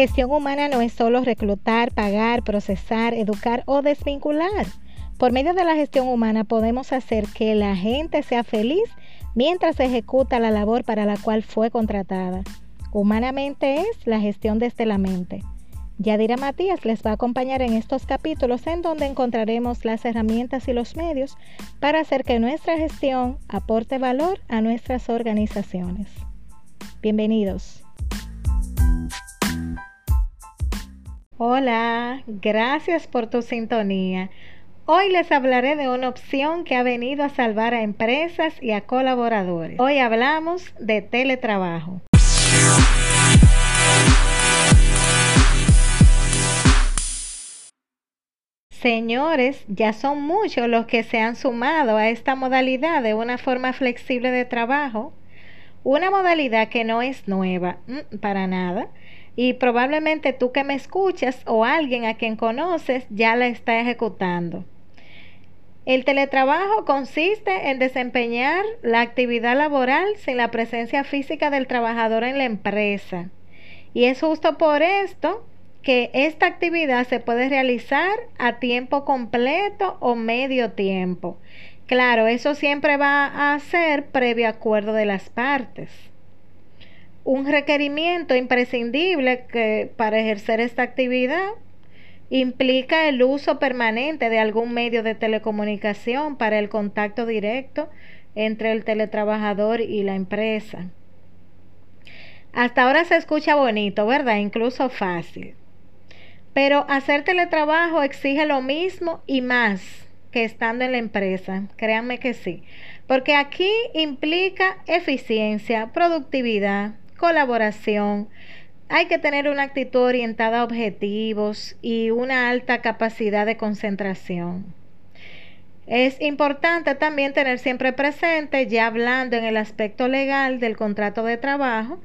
Gestión humana no es solo reclutar, pagar, procesar, educar o desvincular. Por medio de la gestión humana podemos hacer que la gente sea feliz mientras ejecuta la labor para la cual fue contratada. Humanamente es la gestión desde la mente. Yadira Matías les va a acompañar en estos capítulos en donde encontraremos las herramientas y los medios para hacer que nuestra gestión aporte valor a nuestras organizaciones. Bienvenidos. Hola, gracias por tu sintonía. Hoy les hablaré de una opción que ha venido a salvar a empresas y a colaboradores. Hoy hablamos de teletrabajo. Señores, ya son muchos los que se han sumado a esta modalidad de una forma flexible de trabajo, una modalidad que no es nueva mm, para nada y probablemente tú que me escuchas o alguien a quien conoces ya la está ejecutando. El teletrabajo consiste en desempeñar la actividad laboral sin la presencia física del trabajador en la empresa. Y es justo por esto que esta actividad se puede realizar a tiempo completo o medio tiempo. Claro, eso siempre va a ser previo acuerdo de las partes. Un requerimiento imprescindible que para ejercer esta actividad implica el uso permanente de algún medio de telecomunicación para el contacto directo entre el teletrabajador y la empresa. Hasta ahora se escucha bonito, ¿verdad? Incluso fácil. Pero hacer teletrabajo exige lo mismo y más que estando en la empresa. Créanme que sí. Porque aquí implica eficiencia, productividad, colaboración. Hay que tener una actitud orientada a objetivos y una alta capacidad de concentración. Es importante también tener siempre presente, ya hablando en el aspecto legal del contrato de trabajo,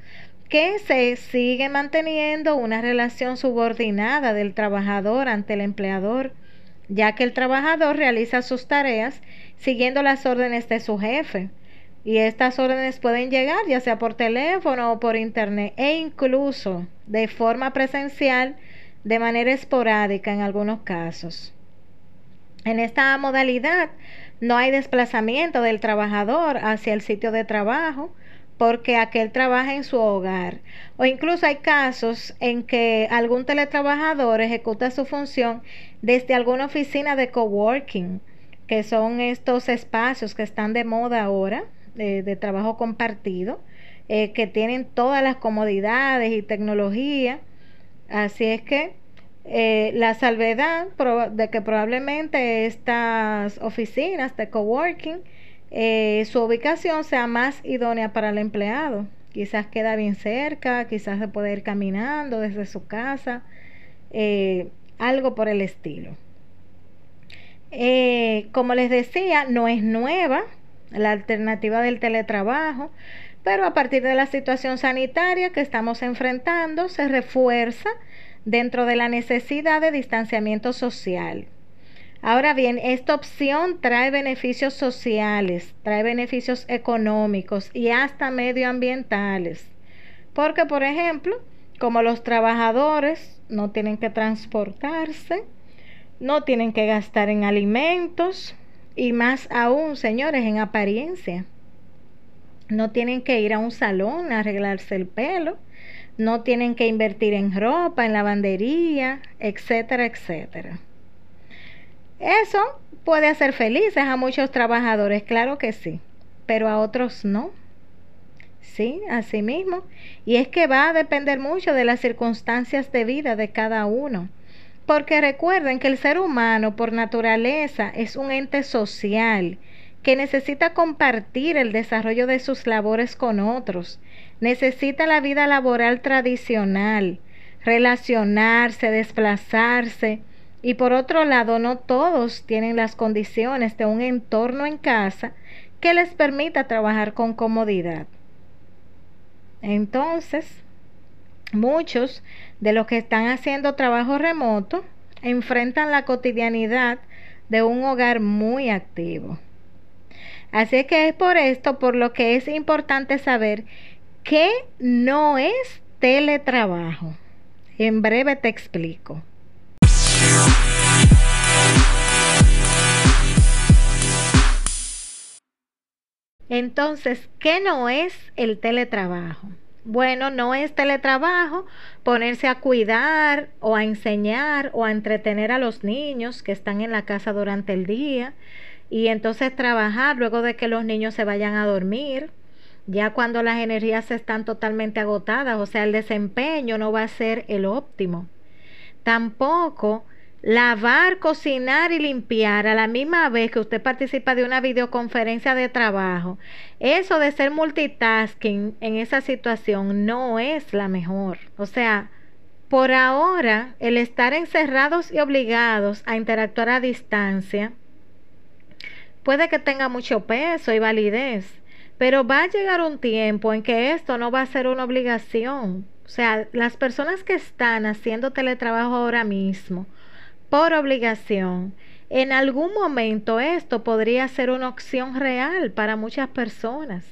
que se sigue manteniendo una relación subordinada del trabajador ante el empleador, ya que el trabajador realiza sus tareas siguiendo las órdenes de su jefe. Y estas órdenes pueden llegar ya sea por teléfono o por internet e incluso de forma presencial de manera esporádica en algunos casos. En esta modalidad no hay desplazamiento del trabajador hacia el sitio de trabajo, porque aquel trabaja en su hogar. O incluso hay casos en que algún teletrabajador ejecuta su función desde alguna oficina de coworking, que son estos espacios que están de moda ahora, de, trabajo compartido, eh, que tienen todas las comodidades y tecnología. Así es que eh, la salvedad de que probablemente estas oficinas de coworking eh, su ubicación sea más idónea para el empleado. Quizás queda bien cerca, quizás se puede ir caminando desde su casa, algo por el estilo. Como les decía, no es nueva la alternativa del teletrabajo, pero a partir de la situación sanitaria que estamos enfrentando, se refuerza dentro de la necesidad de distanciamiento social. Ahora bien, esta opción trae beneficios sociales, trae beneficios económicos y hasta medioambientales. Porque, por ejemplo, como los trabajadores no tienen que transportarse, no tienen que gastar en alimentos y más aún, señores, en apariencia. No tienen que ir a un salón a arreglarse el pelo, no tienen que invertir en ropa, en lavandería, etcétera, etcétera. Eso puede hacer felices a muchos trabajadores, claro que sí, pero a otros no. Sí, así mismo. Y es que va a depender mucho de las circunstancias de vida de cada uno. Porque recuerden que el ser humano por naturaleza es un ente social que necesita compartir el desarrollo de sus labores con otros. Necesita la vida laboral tradicional, relacionarse, desplazarse, y por otro lado, no todos tienen las condiciones de un entorno en casa que les permita trabajar con comodidad. Entonces, muchos de los que están haciendo trabajo remoto enfrentan la cotidianidad de un hogar muy activo. Así que es por esto por lo que es importante saber que no es teletrabajo. En breve te explico. Entonces, ¿qué no es el teletrabajo? Bueno, no es teletrabajo ponerse a cuidar o a enseñar o a entretener a los niños que están en la casa durante el día y entonces trabajar luego de que los niños se vayan a dormir, ya cuando las energías están totalmente agotadas, o sea, el desempeño no va a ser el óptimo. Tampoco lavar, cocinar y limpiar a la misma vez que usted participa de una videoconferencia de trabajo, eso de ser multitasking en esa situación no es la mejor. O sea, por ahora, el estar encerrados y obligados a interactuar a distancia puede que tenga mucho peso y validez, pero va a llegar un tiempo en que esto no va a ser una obligación. O sea, las personas que están haciendo teletrabajo ahora mismo, por obligación, en algún momento esto podría ser una opción real para muchas personas.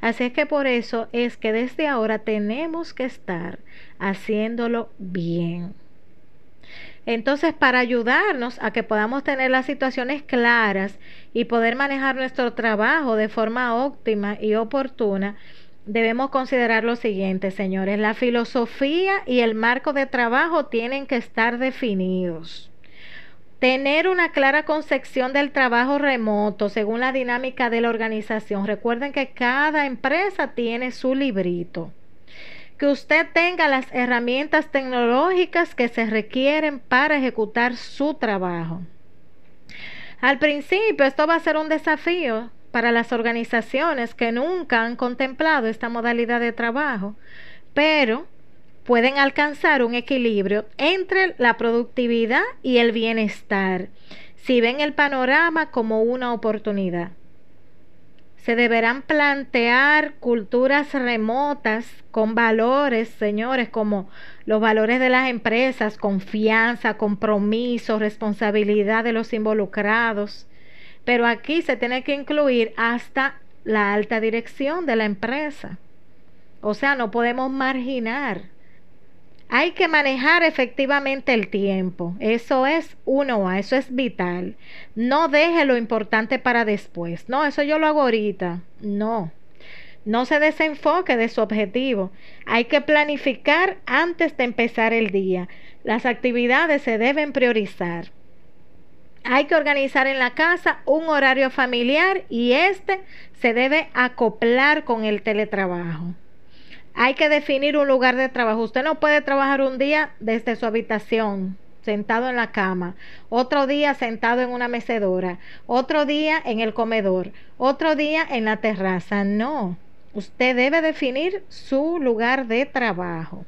Así es que por eso es que desde ahora tenemos que estar haciéndolo bien. Entonces, para ayudarnos a que podamos tener las situaciones claras y poder manejar nuestro trabajo de forma óptima y oportuna, debemos considerar lo siguiente, señores. La filosofía y el marco de trabajo tienen que estar definidos. Tener una clara concepción del trabajo remoto según la dinámica de la organización. Recuerden que cada empresa tiene su librito. Que usted tenga las herramientas tecnológicas que se requieren para ejecutar su trabajo. Al principio esto va a ser un desafío para las organizaciones que nunca han contemplado esta modalidad de trabajo, pero pueden alcanzar un equilibrio entre la productividad y el bienestar si ven el panorama como una oportunidad. Se deberán plantear culturas remotas con valores, señores, como los valores de las empresas, confianza, compromiso, responsabilidad de los involucrados. Pero aquí se tiene que incluir hasta la alta dirección de la empresa. O sea, no podemos marginar hay que manejar efectivamente el tiempo. Eso es uno a, eso es vital. No deje lo importante para después. No, eso yo lo hago ahorita. No. No se desenfoque de su objetivo. Hay que planificar antes de empezar el día. Las actividades se deben priorizar. Hay que organizar en la casa un horario familiar y este se debe acoplar con el teletrabajo. Hay que definir un lugar de trabajo. Usted no puede trabajar un día desde su habitación, sentado en la cama, otro día sentado en una mecedora, otro día en el comedor, otro día en la terraza. No, usted debe definir su lugar de trabajo.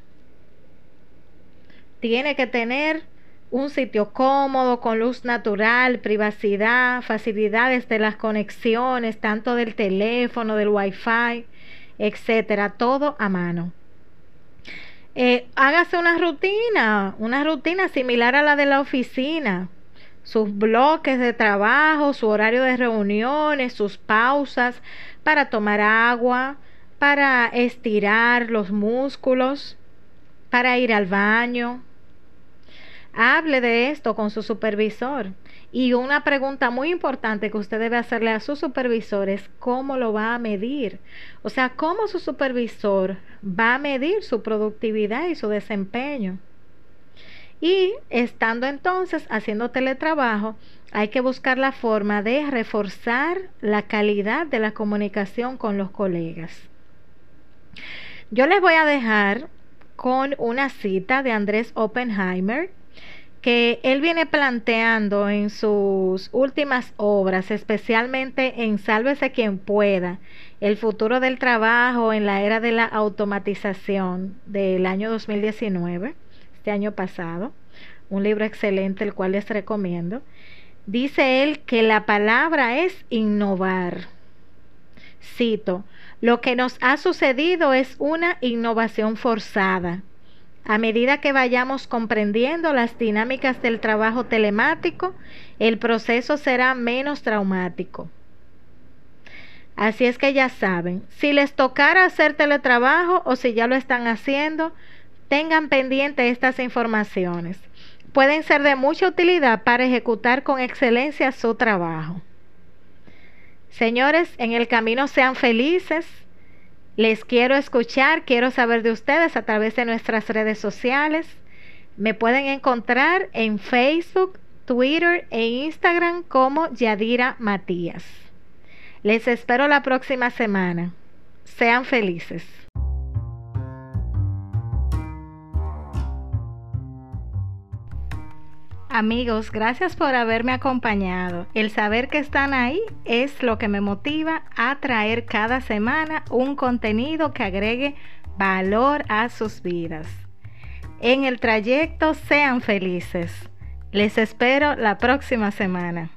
Tiene que tener un sitio cómodo, con luz natural, privacidad, facilidades de las conexiones, tanto del teléfono, del wifi etcétera, todo a mano. Eh, hágase una rutina, una rutina similar a la de la oficina, sus bloques de trabajo, su horario de reuniones, sus pausas para tomar agua, para estirar los músculos, para ir al baño. Hable de esto con su supervisor. Y una pregunta muy importante que usted debe hacerle a su supervisor es cómo lo va a medir. O sea, cómo su supervisor va a medir su productividad y su desempeño. Y estando entonces haciendo teletrabajo, hay que buscar la forma de reforzar la calidad de la comunicación con los colegas. Yo les voy a dejar con una cita de Andrés Oppenheimer que él viene planteando en sus últimas obras, especialmente en Sálvese quien pueda, el futuro del trabajo en la era de la automatización del año 2019, este año pasado, un libro excelente el cual les recomiendo. Dice él que la palabra es innovar. Cito, lo que nos ha sucedido es una innovación forzada a medida que vayamos comprendiendo las dinámicas del trabajo telemático, el proceso será menos traumático. Así es que ya saben, si les tocara hacer teletrabajo o si ya lo están haciendo, tengan pendiente estas informaciones. Pueden ser de mucha utilidad para ejecutar con excelencia su trabajo. Señores, en el camino sean felices. Les quiero escuchar, quiero saber de ustedes a través de nuestras redes sociales. Me pueden encontrar en Facebook, Twitter e Instagram como Yadira Matías. Les espero la próxima semana. Sean felices. Amigos, gracias por haberme acompañado. El saber que están ahí es lo que me motiva a traer cada semana un contenido que agregue valor a sus vidas. En el trayecto sean felices. Les espero la próxima semana.